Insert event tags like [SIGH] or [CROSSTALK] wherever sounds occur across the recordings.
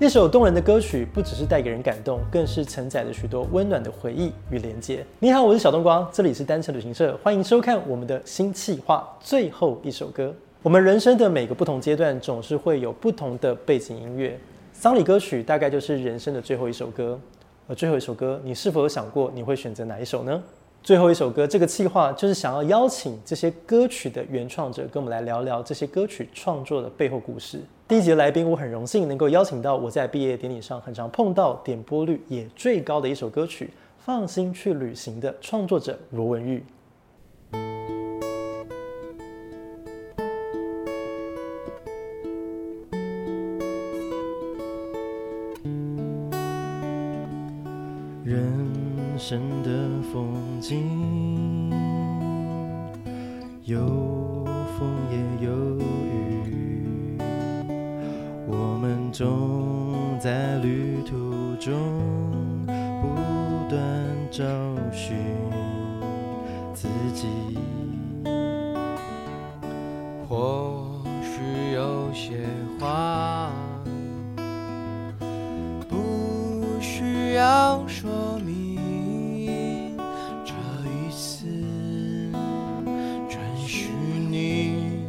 一首动人的歌曲，不只是带给人感动，更是承载着许多温暖的回忆与连接。你好，我是小冬瓜，这里是单程旅行社，欢迎收看我们的新企划《最后一首歌》。我们人生的每个不同阶段，总是会有不同的背景音乐。丧礼歌曲大概就是人生的最后一首歌。而最后一首歌，你是否有想过你会选择哪一首呢？最后一首歌，这个企划就是想要邀请这些歌曲的原创者，跟我们来聊聊这些歌曲创作的背后故事。第一集来宾，我很荣幸能够邀请到我在毕业典礼上很常碰到、点播率也最高的一首歌曲《放心去旅行》的创作者罗文玉。或许有些话不需要说明这一次准许你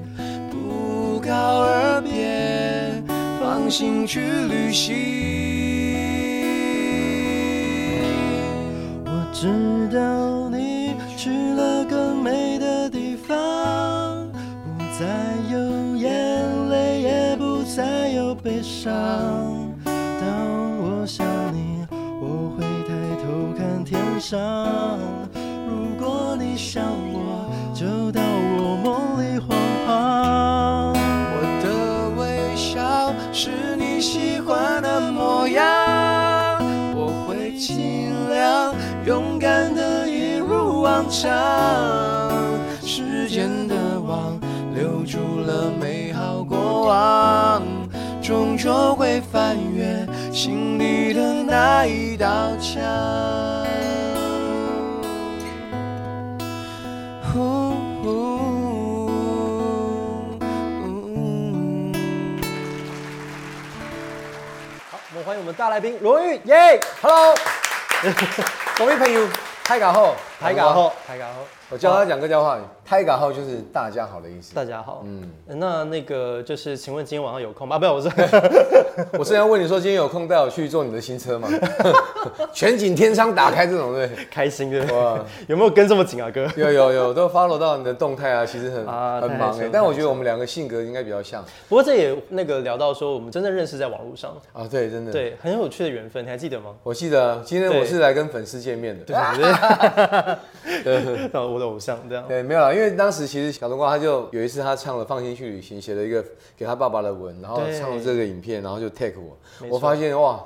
不告而别放心去旅行我知道上。如果你想我，就到我梦里晃晃。我的微笑是你喜欢的模样，我会尽量勇敢的一如往常。时间的网留住了美好过往，终究会翻越心里的那一道墙。欢迎我们大来宾罗文玉，耶，Hello，[LAUGHS] 各位朋友，大家好，大家好，大家好，我教他讲客家话。大家好，就是大家好的意思。大家好，嗯，那那个就是，请问今天晚上有空吗？不是，我是，[LAUGHS] 我是要问你说，今天有空带我去坐你的新车吗？[LAUGHS] 全景天窗打开这种，对，开心的哇，有没有跟这么紧啊，哥？有有有，都 follow 到你的动态啊，其实很很忙哎。但我觉得我们两个性格应该比较像。不过这也那个聊到说，我们真的认识在网络上啊，对，真的，对，很有趣的缘分，你还记得吗？我记得，今天我是来跟粉丝见面的，对对对，我的偶像这样。对，没有啦，因为当时其实。小冬瓜他就有一次他唱了《放心去旅行》，写了一个给他爸爸的文，然后唱了这个影片，然后就 take 我。我发现哇，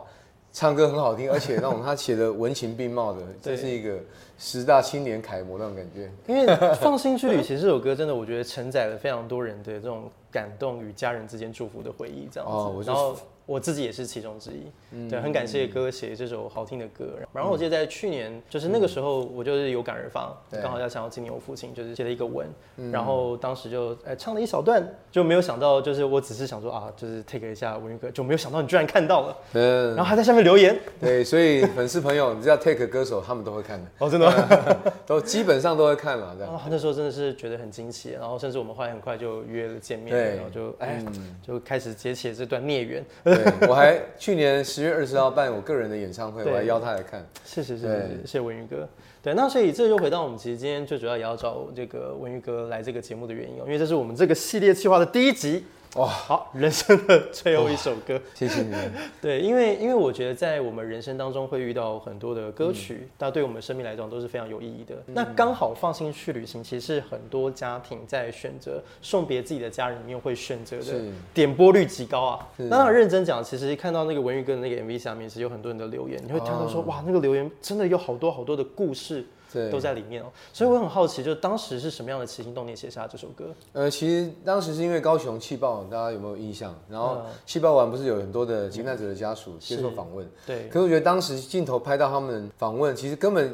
唱歌很好听，而且那种 [LAUGHS] 他写的文情并茂的，这是一个十大青年楷模那种感觉。因为《放心去旅行》这首歌真的，我觉得承载了非常多人的这种感动与家人之间祝福的回忆，这样子。[LAUGHS] 哦，然后。我自己也是其中之一，嗯、对，很感谢哥写这首好听的歌。嗯、然后我记得在去年，就是那个时候，我就是有感而发，刚、嗯、好要想要纪念我父亲，就是写了一个文，嗯、然后当时就哎唱了一小段，就没有想到，就是我只是想说啊，就是 take 一下文玉哥，就没有想到你居然看到了，嗯，然后还在下面留言，对，所以粉丝朋友，你知道 take 歌手他们都会看的，[LAUGHS] 哦，真的吗？[LAUGHS] 都基本上都会看嘛，这样。啊，[LAUGHS] 那时候真的是觉得很惊奇，然后甚至我们后来很快就约了见面，然后就哎、嗯、就开始结起了这段孽缘，对，我还。[LAUGHS] 去年十月二十号办我个人的演唱会，我还邀他来看。谢谢谢，谢谢谢文宇哥。对，那所以这就回到我们其实今天最主要也要找这个文宇哥来这个节目的原因哦，因为这是我们这个系列计划的第一集。哇，好，人生的最后一首歌，谢谢你。[LAUGHS] 对，因为因为我觉得在我们人生当中会遇到很多的歌曲，那、嗯、对我们生命来讲都是非常有意义的。嗯、那刚好放心去旅行，其实是很多家庭在选择送别自己的家人里面会选择的，点播率极高啊。是那认真讲，其实看到那个文玉哥的那个 MV 下面是有很多人的留言，你会看到说，哦、哇，那个留言真的有好多好多的故事。对都在里面哦，所以我很好奇，就当时是什么样的起心动念写下这首歌？呃，其实当时是因为高雄气爆，大家有没有印象？然后气爆完不是有很多的罹难者的家属接受访问？对。可是我觉得当时镜头拍到他们访问，其实根本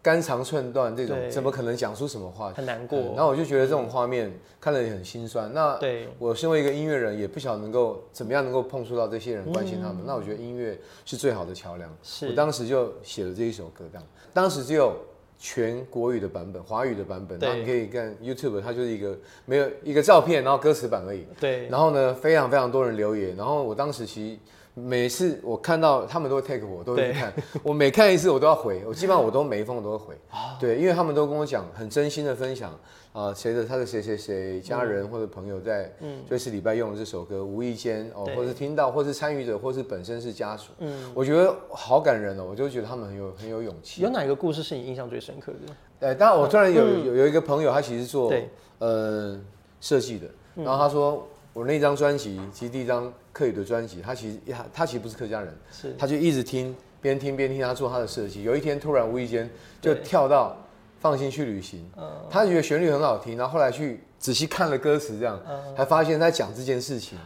肝肠寸断这种，怎么可能讲出什么话？很难过。然后我就觉得这种画面看了也很心酸。那我身为一个音乐人，也不晓得能够怎么样能够碰触到这些人，关心他们。那我觉得音乐是最好的桥梁。是我当时就写了这一首歌，这样。当时只有全国语的版本，华语的版本。然后你可以看 YouTube，它就是一个没有一个照片，然后歌词版而已。对。然后呢，非常非常多人留言。然后我当时其实。每次我看到他们都会 take 我，都会去看。[LAUGHS] 我每看一次，我都要回。我基本上我都每一封我都会回。[LAUGHS] 对，因为他们都跟我讲很真心的分享啊，谁的他的谁谁谁家人或者朋友在瑞士礼拜用了这首歌，无意间哦，或是听到，或是参与者，或是本身是家属。嗯，我觉得好感人哦，我就觉得他们很有很有勇气。有哪一个故事是你印象最深刻的？哎，当然我突然有有有一个朋友，他其实做呃设计的，然后他说。我那张专辑，其实第一张客语的专辑，他其实他他其实不是客家人，是他就一直听，边听边听，他做他的设计。有一天突然无意间就跳到放心去旅行，他觉得旋律很好听，然后后来去仔细看了歌词，这样才发现他在讲这件事情。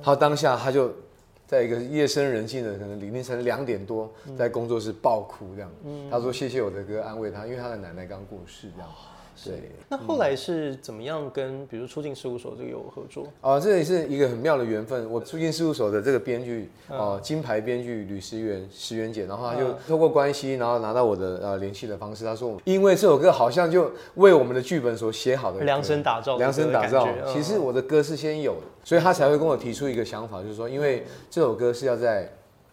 他当下他就在一个夜深人静的可能凌晨两点多，在工作室爆哭这样。他说谢谢我的歌安慰他，因为他的奶奶刚过世这样。对，那后来是怎么样跟，比如出境事务所这个有合作？哦，这也是一个很妙的缘分。我出境事务所的这个编剧，哦，金牌编剧吕石原石原姐，然后他就透过关系，然后拿到我的呃联系的方式。他说，因为这首歌好像就为我们的剧本所写好的，量身打造，量身打造。其实我的歌是先有的，所以他才会跟我提出一个想法，就是说，因为这首歌是要在。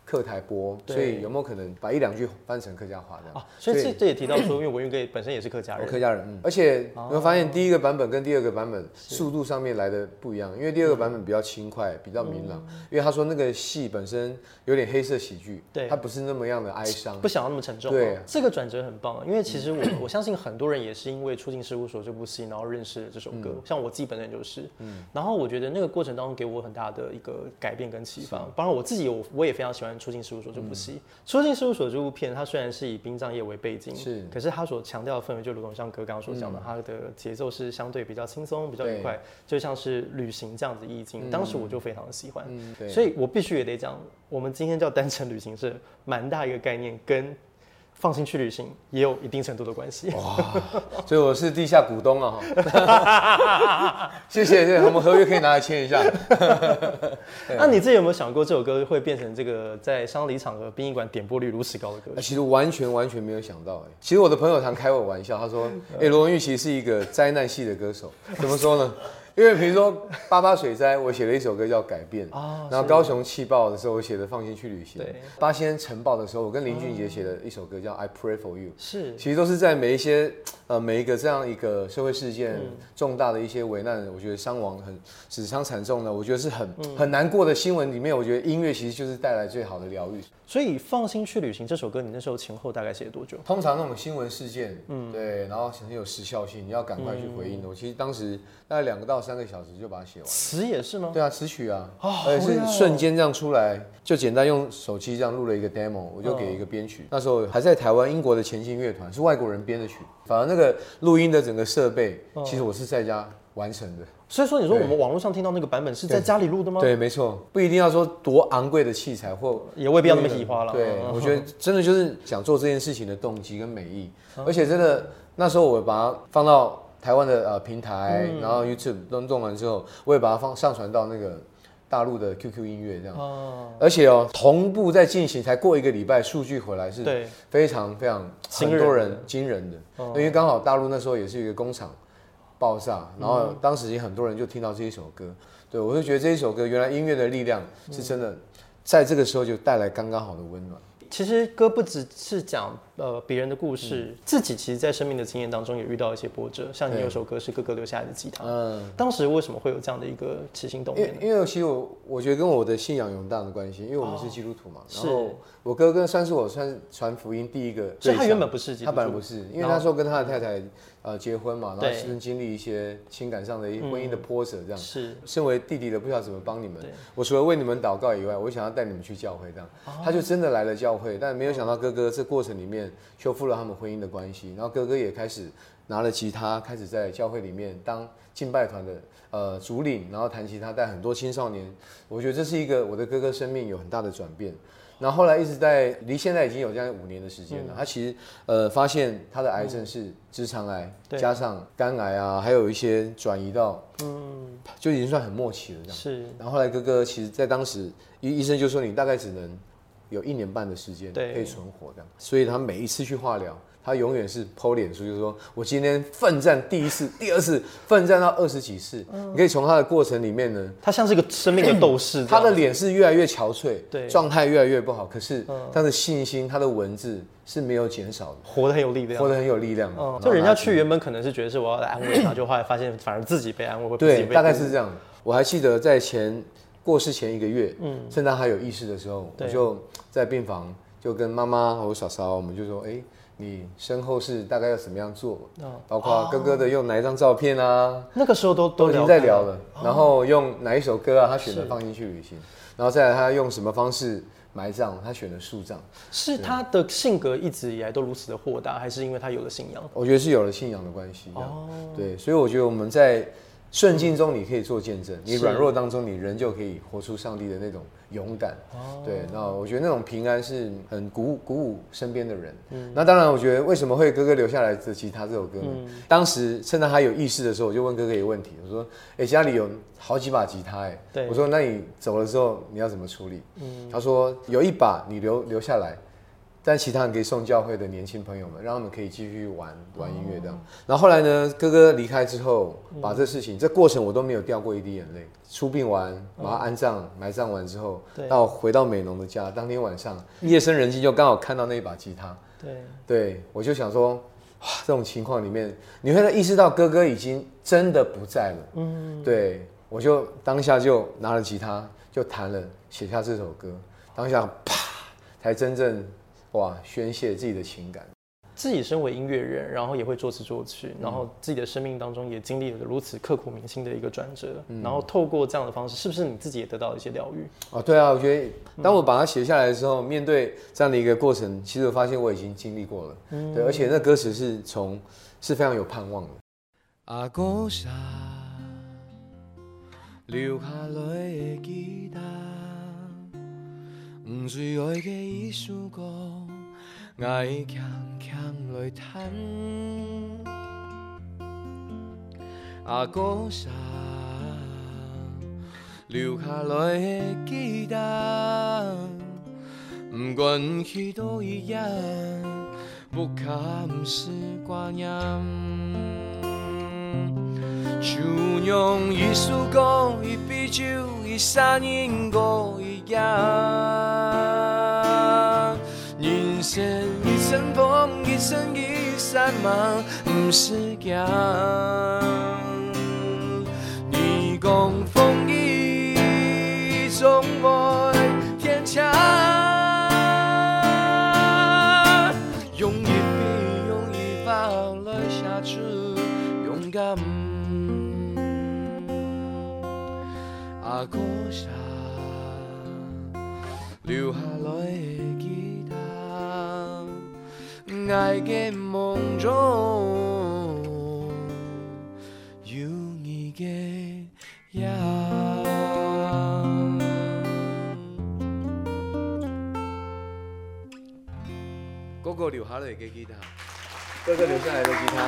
客台播，所以有没有可能把一两句翻成客家话这样？啊，所以这这也提到说，因为文玉哥本身也是客家人，客家人，嗯，而且你会发现第一个版本跟第二个版本速度上面来的不一样，因为第二个版本比较轻快，比较明朗，因为他说那个戏本身有点黑色喜剧，对，他不是那么样的哀伤，不想要那么沉重，对，这个转折很棒，啊因为其实我我相信很多人也是因为《出境事务所》这部戏，然后认识了这首歌，像我自己本身就是，嗯，然后我觉得那个过程当中给我很大的一个改变跟启发，当然我自己我我也非常喜欢《出境事务所》这部。出境事务所这部片，它虽然是以殡葬业为背景，是，可是它所强调的氛围，就如同像哥刚刚所讲的，它的节奏是相对比较轻松、比较愉快，就像是旅行这样子意境。当时我就非常的喜欢，所以我必须也得讲，我们今天叫单程旅行社，蛮大一个概念跟。放心去旅行也有一定程度的关系哇，所以我是地下股东啊哈，[LAUGHS] 谢谢，谢谢，我们合约可以拿来签一下。[LAUGHS] 那你自己有没有想过这首歌会变成这个在丧礼场合、殡仪馆点播率如此高的歌？其实完全完全没有想到哎，其实我的朋友常开我玩笑，他说，哎，罗文玉其实是一个灾难系的歌手，怎么说呢？因为比如说八八水灾，我写了一首歌叫《改变》，然后高雄气爆的时候，我写的《放心去旅行》。对，八仙尘爆的时候，我跟林俊杰写的一首歌叫《I Pray for You》。是，其实都是在每一些呃每一个这样一个社会事件重大的一些危难，我觉得伤亡很死伤惨重的，我觉得是很很难过的新闻里面，我觉得音乐其实就是带来最好的疗愈。所以《放心去旅行》这首歌，你那时候前后大概写了多久？通常那种新闻事件，嗯，对，然后很有时效性，你要赶快去回应的。我其实当时大概两个到三个小时就把它写完，词也是吗？对啊，词曲啊，而且是瞬间这样出来，就简单用手机这样录了一个 demo，我就给一个编曲。那时候还在台湾，英国的前进乐团是外国人编的曲，反而那个录音的整个设备，其实我是在家完成的。所以说，你说我们网络上听到那个版本是在家里录的吗？对，没错，不一定要说多昂贵的器材，或也未必要那么喜花了。对，我觉得真的就是想做这件事情的动机跟美意，而且真的那时候我把它放到。台湾的呃平台，然后 YouTube 都弄完之后，我也把它放上传到那个大陆的 QQ 音乐这样。哦。而且哦，同步在进行，才过一个礼拜，数据回来是非常非常很多人惊人的。因为刚好大陆那时候也是一个工厂爆炸，然后当时也很多人就听到这一首歌。对，我就觉得这一首歌原来音乐的力量是真的，在这个时候就带来刚刚好的温暖。其实歌不只是讲。呃，别人的故事，嗯、自己其实，在生命的经验当中也遇到一些波折。像你有首歌是哥哥留下来的吉他，嗯，当时为什么会有这样的一个起心动念？因为因为其实我我觉得跟我的信仰有很大的关系，因为我们是基督徒嘛。哦、然后我哥哥算是我算传福音第一个，所以他原本不是基督徒，他本来不是，因为那时候跟他的太太呃结婚嘛，然后是经历一些情感上的一婚姻的波折，这样。是、嗯。身为弟弟的，不知道怎么帮你们。对我除了为你们祷告以外，我想要带你们去教会，这样。哦、他就真的来了教会，但没有想到哥哥这过程里面修复了他们婚姻的关系，然后哥哥也开始拿了吉他，开始在教会里面当敬拜团的呃主领，然后弹吉他带很多青少年。我觉得这是一个我的哥哥生命有很大的转变，然后后来一直在离现在已经有将近五年的时间了。嗯、他其实呃发现他的癌症是直肠癌，嗯、加上肝癌啊，还有一些转移到嗯，就已经算很末期了这样。是。然后后来哥哥其实，在当时医医生就说你大概只能有一年半的时间可以存活这样，所以他每一次去化疗。他永远是 po 脸书，就是说我今天奋战第一次、第二次，奋战到二十几次。嗯、你可以从他的过程里面呢，他像是一个生命的斗士。他的脸是越来越憔悴，对，状态越来越不好。可是他的信心、他的文字是没有减少的，活得很有力量，活得很有力量。嗯，就人家去原本可能是觉得是我要来安慰他，就后来发现反而自己被安慰。对，大概是这样。我还记得在前过世前一个月，嗯，趁他还有意识的时候，我就在病房就跟妈妈和我嫂嫂，我们就说，哎。你身后事大概要怎么样做？包括哥哥的用哪一张照片啊？那个时候都都已经在聊了。然后用哪一首歌啊？他选择放进去旅行。然后再来他用什么方式埋葬？他选了树葬。是他的性格一直以来都如此的豁达，还是因为他有了信仰？我觉得是有了信仰的关系。哦，对，所以我觉得我们在顺境中你可以做见证，你软弱当中你仍旧可以活出上帝的那种。勇敢，对，那我觉得那种平安是很鼓舞鼓舞身边的人。嗯，那当然，我觉得为什么会哥哥留下来的吉他这首歌呢？嗯、当时趁他还有意识的时候，我就问哥哥一个问题，我说：“哎、欸，家里有好几把吉他，哎，对，我说那你走了之后你要怎么处理？”嗯，他说有一把你留留下来。但其他人可以送教会的年轻朋友们，让他们可以继续玩玩音乐这样。然后后来呢，哥哥离开之后，把这事情这过程我都没有掉过一滴眼泪。出殡完，把他安葬埋葬完之后，到回到美浓的家，当天晚上夜深人静，就刚好看到那一把吉他。对，对我就想说，哇，这种情况里面，你会意识到哥哥已经真的不在了。嗯，对我就当下就拿了吉他就弹了，写下这首歌。当下啪，才真正。哇！宣泄自己的情感，自己身为音乐人，然后也会作词作曲，然后自己的生命当中也经历了如此刻骨铭心的一个转折，嗯、然后透过这样的方式，是不是你自己也得到了一些疗愈？哦，对啊，我觉得当我把它写下来的时候，嗯、面对这样的一个过程，其实我发现我已经经历过了，嗯、对，而且那歌词是从是非常有盼望的。阿哥沙留下来的吉他不最爱的一首歌，爱强强来弹。阿哥啥留下来的记得，不管去多远，不堪是挂念。就用一首歌，一杯酒，一山一歌一样样。一阵风，一阵雨，散漫不是假。你讲风雨总会天晴，用一笔，用一把来写出勇敢。阿哥啥留下来。爱的梦中有你的样。哥哥留下来的吉他，哥哥留下来的吉他，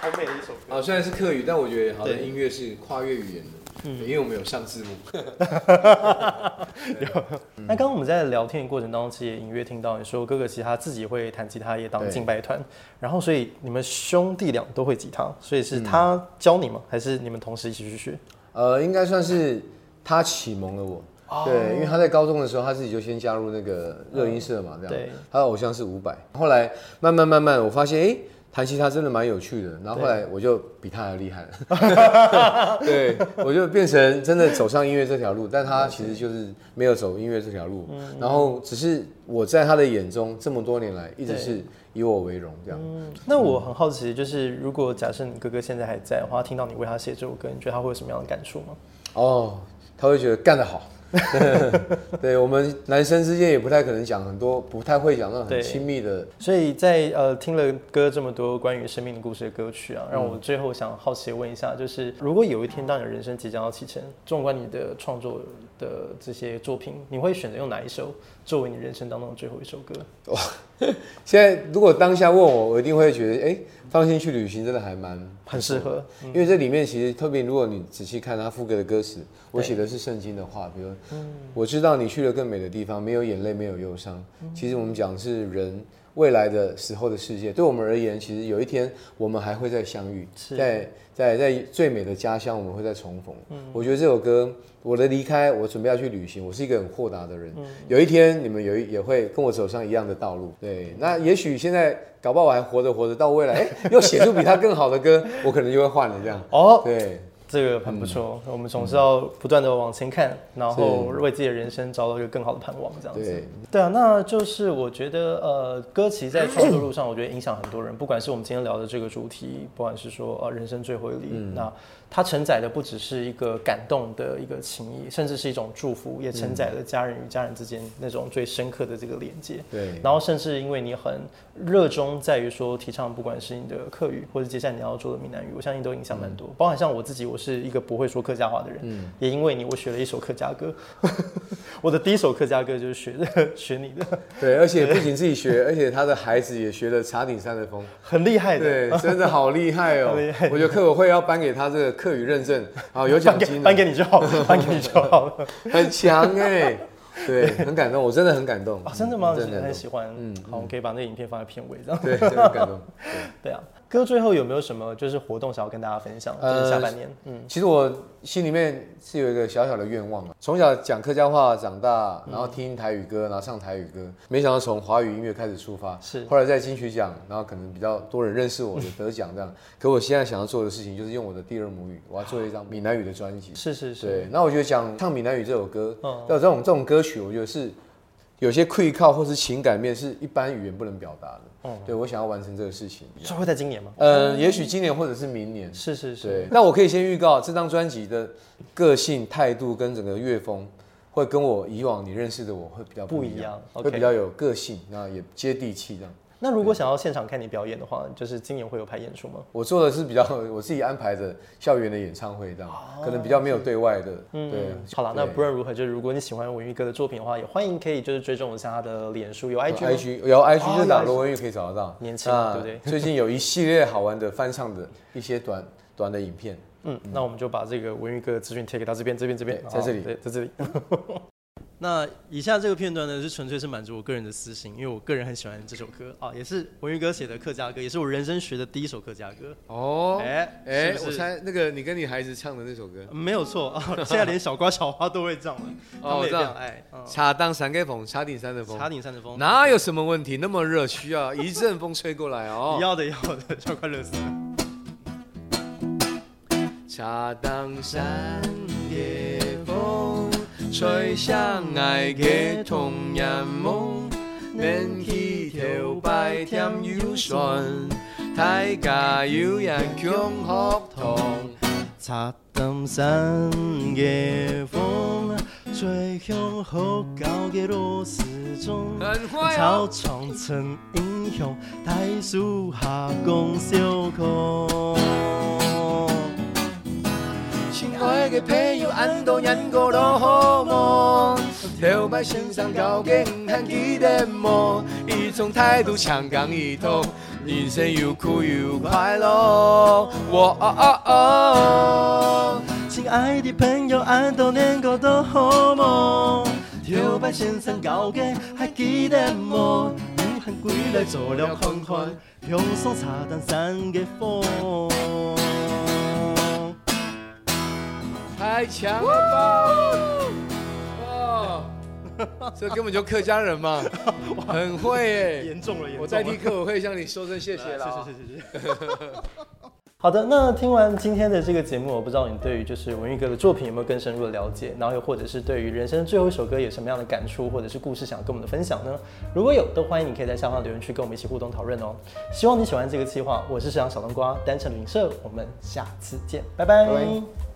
好美的一首歌。啊，虽然是客语，但我觉得好像音乐是跨越语言的。嗯，因为我们有上字幕。[LAUGHS] 有。那刚刚我们在聊天的过程当中，其实也隐约听到你说哥哥其实他自己会弹吉他，也当敬拜团，然后所以你们兄弟俩都会吉他，所以是他教你吗？还是你们同时一起去学？呃，应该算是他启蒙了我。哦、对，因为他在高中的时候，他自己就先加入那个热音社嘛，嗯、这样。对。他的偶像是伍佰，后来慢慢慢慢，我发现哎。欸弹吉他真的蛮有趣的，然后后来我就比他还厉害了，[LAUGHS] 对，我就变成真的走上音乐这条路，但他其实就是没有走音乐这条路，然后只是我在他的眼中这么多年来一直是以我为荣这样。嗯那我很好奇，就是如果假设你哥哥现在还在的话，听到你为他写这首歌，你觉得他会有什么样的感触吗？哦，他会觉得干得好。[LAUGHS] 对，我们男生之间也不太可能讲很多，不太会讲那种很亲密的。所以在呃听了歌这么多关于生命的故事的歌曲啊，让我最后想好奇问一下，就是如果有一天当你的人生即将要启程，纵观你的创作的这些作品，你会选择用哪一首作为你人生当中的最后一首歌？哇，[LAUGHS] [LAUGHS] 现在如果当下问我，我一定会觉得，哎、欸，放心去旅行真的还蛮很适合，因为这里面其实特别，如果你仔细看他副歌的歌词，我写的是圣经的话，比如，我知道你去了更美的地方，没有眼泪，没有忧伤。其实我们讲是人未来的时候的世界，对我们而言，其实有一天我们还会再相遇，在在在最美的家乡，我们会再重逢。嗯我觉得这首歌。我的离开，我准备要去旅行。我是一个很豁达的人。嗯、有一天，你们有也会跟我走上一样的道路。对，那也许现在搞不好我还活着活着，到未来，又写出比他更好的歌，我可能就会换了这样。哦，对。这个很不错，嗯、我们总是要不断的往前看，嗯、然后为自己的人生找到一个更好的盼望，这样子。对，对啊，那就是我觉得，呃，歌其实在创作路上，我觉得影响很多人。[COUGHS] 不管是我们今天聊的这个主题，不管是说呃人生最后一里，嗯、那它承载的不只是一个感动的一个情谊，甚至是一种祝福，也承载了家人与家人之间那种最深刻的这个连接。对，然后甚至因为你很热衷在于说提倡，不管是你的客语，或者接下来你要做的闽南语，我相信都影响蛮多。嗯、包含像我自己，我。是一个不会说客家话的人，嗯，也因为你，我学了一首客家歌。[LAUGHS] 我的第一首客家歌就是学的，[LAUGHS] 学你的。对，而且不仅自己学，而且他的孩子也学了茶顶山的风，很厉害的。对，真的好厉害哦！[LAUGHS] 我觉得客委会要颁给他这个客语认证，好有奖金，颁给你就好，颁给你就好了。很强哎，对，很感动，我真的很感动。真的吗？真的很喜欢。嗯，好，我们可以把那个影片放在片尾，这样。对，真的很感动。对 [LAUGHS] 啊。哥最后有没有什么就是活动想要跟大家分享？就是下半年，嗯，其实我心里面是有一个小小的愿望啊。从小讲客家话长大，然后听台语歌，然后唱台语歌，没想到从华语音乐开始出发，是后来在金曲奖，然后可能比较多人认识我，就得奖这样。可我现在想要做的事情就是用我的第二母语，我要做一张闽南语的专辑。是是是。对，那我觉得讲唱闽南语这首歌，要这种这种歌曲，我觉得是。有些愧靠或是情感面是一般语言不能表达的。嗯，对，我想要完成这个事情，是会在今年吗？嗯，也许今年或者是明年。是是是。对，那我可以先预告这张专辑的个性、态度跟整个乐风，会跟我以往你认识的我会比较不一样，会比较有个性，那也接地气这样。那如果想要现场看你表演的话，就是今年会有排演出吗？我做的是比较 [LAUGHS] 我自己安排的校园的演唱会，这样可能比较没有对外的。嗯，对。好了，那不论如何，就是如果你喜欢文玉哥的作品的话，也欢迎可以就是追踪一下他的脸书，有 IG，有 IG 就打罗文玉可以找得到。年轻，对不对？[LAUGHS] 最近有一系列好玩的翻唱的一些短短的影片。嗯，那我们就把这个文玉哥的资讯贴给他这边，这边，这边，在这里，对，在这里。[LAUGHS] 那以下这个片段呢，是纯粹是满足我个人的私心，因为我个人很喜欢这首歌啊，也是文玉哥写的客家歌，也是我人生学的第一首客家歌。哦，哎哎，我猜那个你跟你孩子唱的那首歌，没有错啊，[LAUGHS] 现在连小瓜小花都会唱了，他们也这样爱。茶当三个风，茶顶山的风，茶顶山的风，哪有什么问题？那么热，需要一阵风吹过来哦。[LAUGHS] 要的要的，小快乐死了。茶当山的风。吹响爱的童年梦，免去头摆添忧酸，大家有眼共学堂。茶当山的风，吹响好高的罗丝钟，草场成英雄，大树下共小亲爱的朋友，俺都念过了好吗？头摆身上高跟还记得么？一种态度强刚一头，人生又苦又快乐。我！亲爱的朋友，俺都念过的好吗？头摆身上高跟还记得么？武汉归来做了看看，用送茶当山的风。太强了吧！哇，这根本就客家人嘛，[LAUGHS] 很会耶，严重了，严重了。我代替客委会向你说声谢谢啦。谢谢谢谢谢。[LAUGHS] 好的，那听完今天的这个节目，我不知道你对于就是文玉哥的作品有没有更深入的了解，然后又或者是对于人生最后一首歌有什么样的感触或者是故事想跟我们的分享呢？如果有，都欢迎你可以在下方留言区跟我们一起互动讨论哦。希望你喜欢这个计划，我是社长小冬瓜，单程旅行社，我们下次见，拜拜。拜拜。